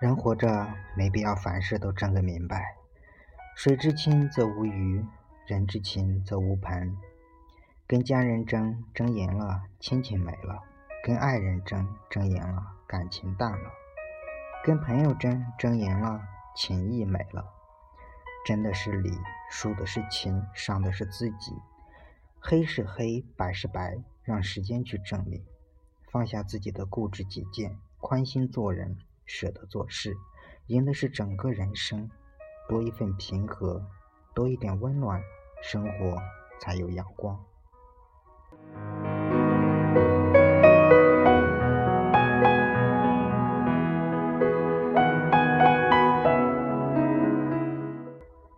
人活着没必要凡事都争个明白，水至清则无鱼，人至清则无朋。跟家人争，争赢了，亲情没了；跟爱人争，争赢了，感情淡了；跟朋友争，争赢了，情谊没了。真的是理，输的是情，伤的是自己。黑是黑，白是白，让时间去证明。放下自己的固执己见，宽心做人。舍得做事，赢的是整个人生。多一份平和，多一点温暖，生活才有阳光。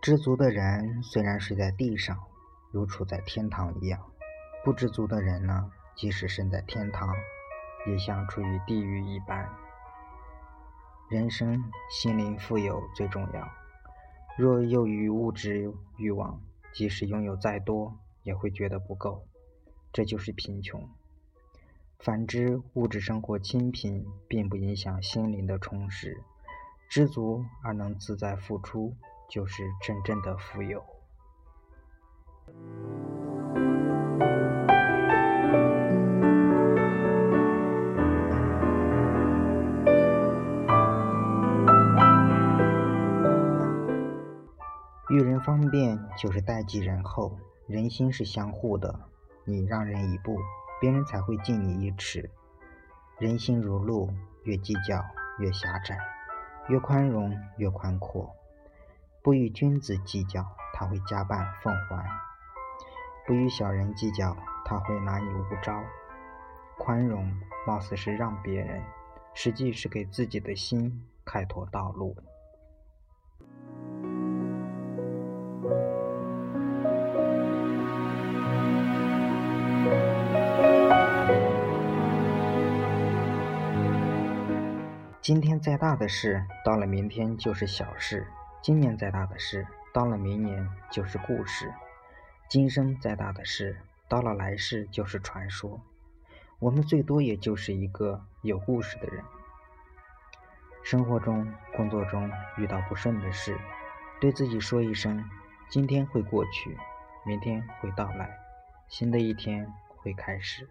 知足的人虽然睡在地上，如处在天堂一样；不知足的人呢，即使身在天堂，也像处于地狱一般。人生心灵富有最重要。若囿于物质欲望，即使拥有再多，也会觉得不够，这就是贫穷。反之，物质生活清贫，并不影响心灵的充实。知足而能自在付出，就是真正的富有。遇人方便就是待己仁厚，人心是相互的，你让人一步，别人才会敬你一尺。人心如路，越计较越狭窄，越宽容越宽阔。不与君子计较，他会加倍奉还；不与小人计较，他会拿你无招。宽容貌似是让别人，实际是给自己的心开拓道路。今天再大的事，到了明天就是小事；今年再大的事，到了明年就是故事；今生再大的事，到了来世就是传说。我们最多也就是一个有故事的人。生活中、工作中遇到不顺的事，对自己说一声：今天会过去，明天会到来，新的一天会开始。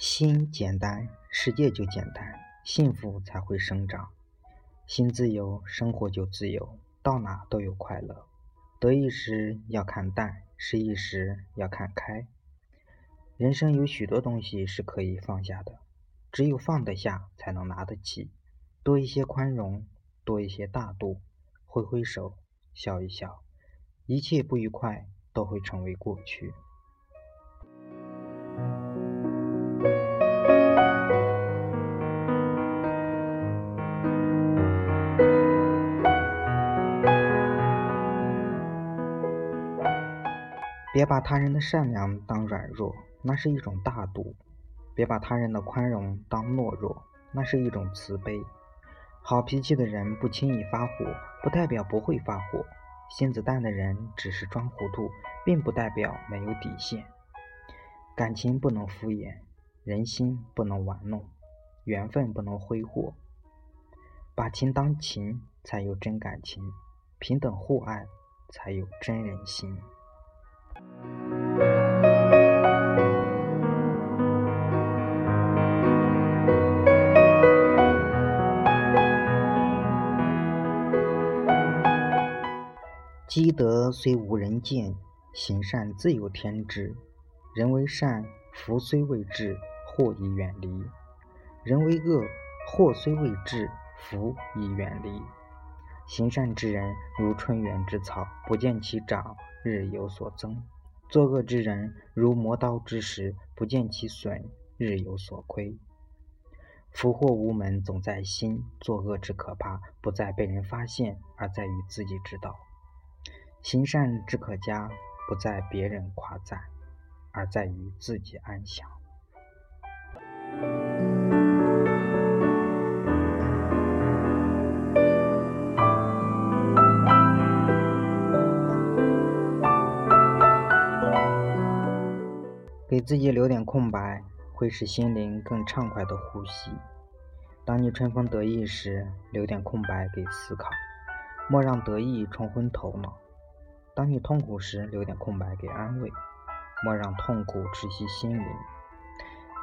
心简单，世界就简单，幸福才会生长。心自由，生活就自由，到哪都有快乐。得意时要看淡，失意时要看开。人生有许多东西是可以放下的，只有放得下，才能拿得起。多一些宽容，多一些大度，挥挥手，笑一笑，一切不愉快都会成为过去。别把他人的善良当软弱，那是一种大度；别把他人的宽容当懦弱，那是一种慈悲。好脾气的人不轻易发火，不代表不会发火；心子淡的人只是装糊涂，并不代表没有底线。感情不能敷衍，人心不能玩弄，缘分不能挥霍。把情当情，才有真感情；平等互爱，才有真人心。积德虽无人见，行善自有天知。人为善，福虽未至，祸已远离；人为恶，祸虽未至，福已远离。行善之人如春园之草，不见其长，日有所增；作恶之人如磨刀之石，不见其损，日有所亏。福祸无门，总在心。作恶之可怕，不在被人发现，而在于自己知道。行善之可嘉，不在别人夸赞。而在于自己安详。给自己留点空白，会使心灵更畅快的呼吸。当你春风得意时，留点空白给思考，莫让得意冲昏头脑；当你痛苦时，留点空白给安慰，莫让痛苦窒息心灵；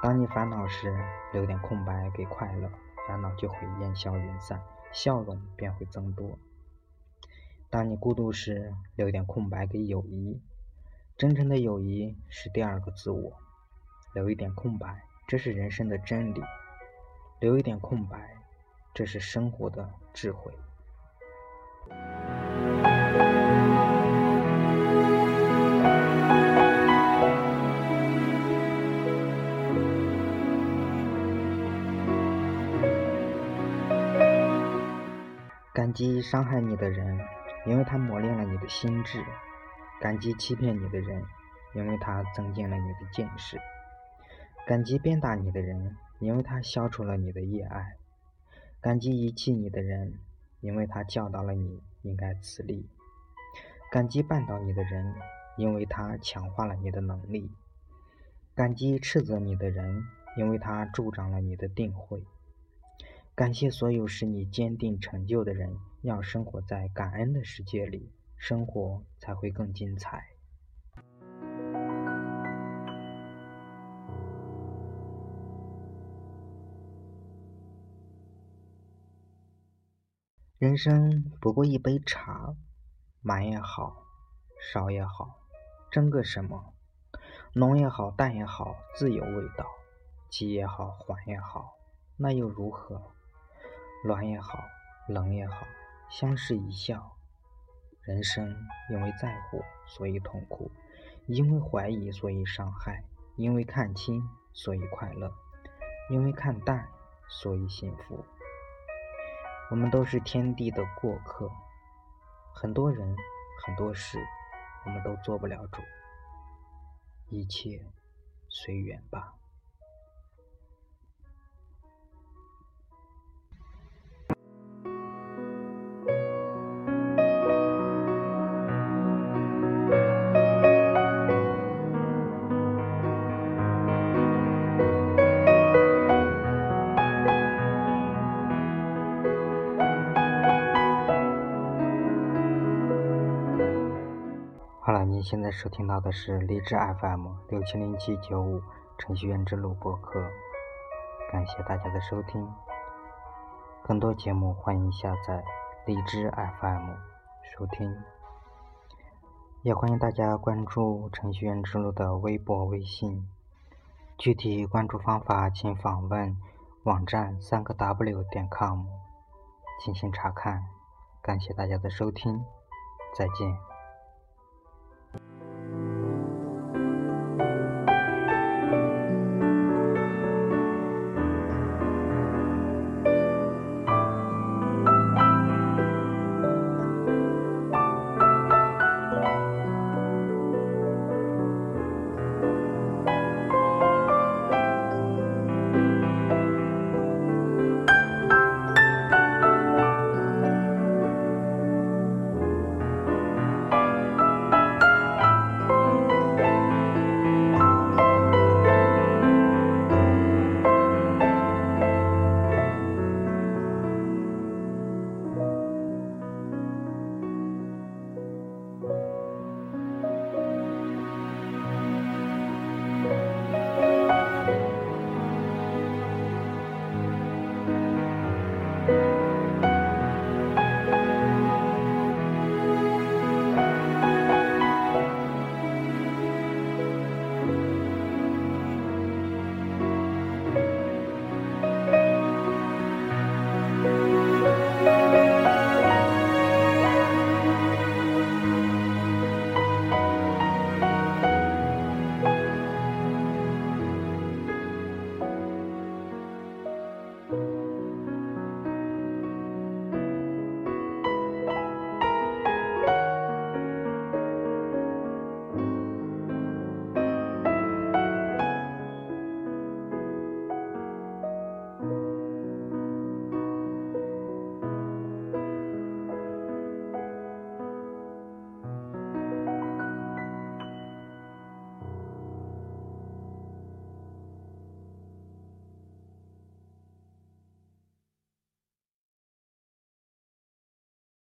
当你烦恼时，留点空白给快乐，烦恼就会烟消云散，笑容便会增多；当你孤独时，留点空白给友谊。真诚的友谊是第二个自我，留一点空白，这是人生的真理；留一点空白，这是生活的智慧。激伤害你的人，因为他磨练了你的心智。感激欺骗你的人，因为他增进了你的见识；感激鞭打你的人，因为他消除了你的业爱；感激遗弃你的人，因为他教导了你应该自立；感激绊倒你的人，因为他强化了你的能力；感激斥责你的人，因为他助长了你的定慧。感谢所有使你坚定成就的人，要生活在感恩的世界里。生活才会更精彩。人生不过一杯茶，满也好，少也好，争个什么？浓也好，淡也好，自有味道。急也好，缓也好，那又如何？暖也好，冷也好，相视一笑。人生因为在乎，所以痛苦；因为怀疑，所以伤害；因为看清，所以快乐；因为看淡，所以幸福。我们都是天地的过客，很多人，很多事，我们都做不了主。一切随缘吧。现在收听到的是荔枝 FM 六七零七九五程序员之路播客，感谢大家的收听。更多节目欢迎下载荔枝 FM 收听，也欢迎大家关注程序员之路的微博、微信。具体关注方法请访问网站三个 W 点 com 进行查看。感谢大家的收听，再见。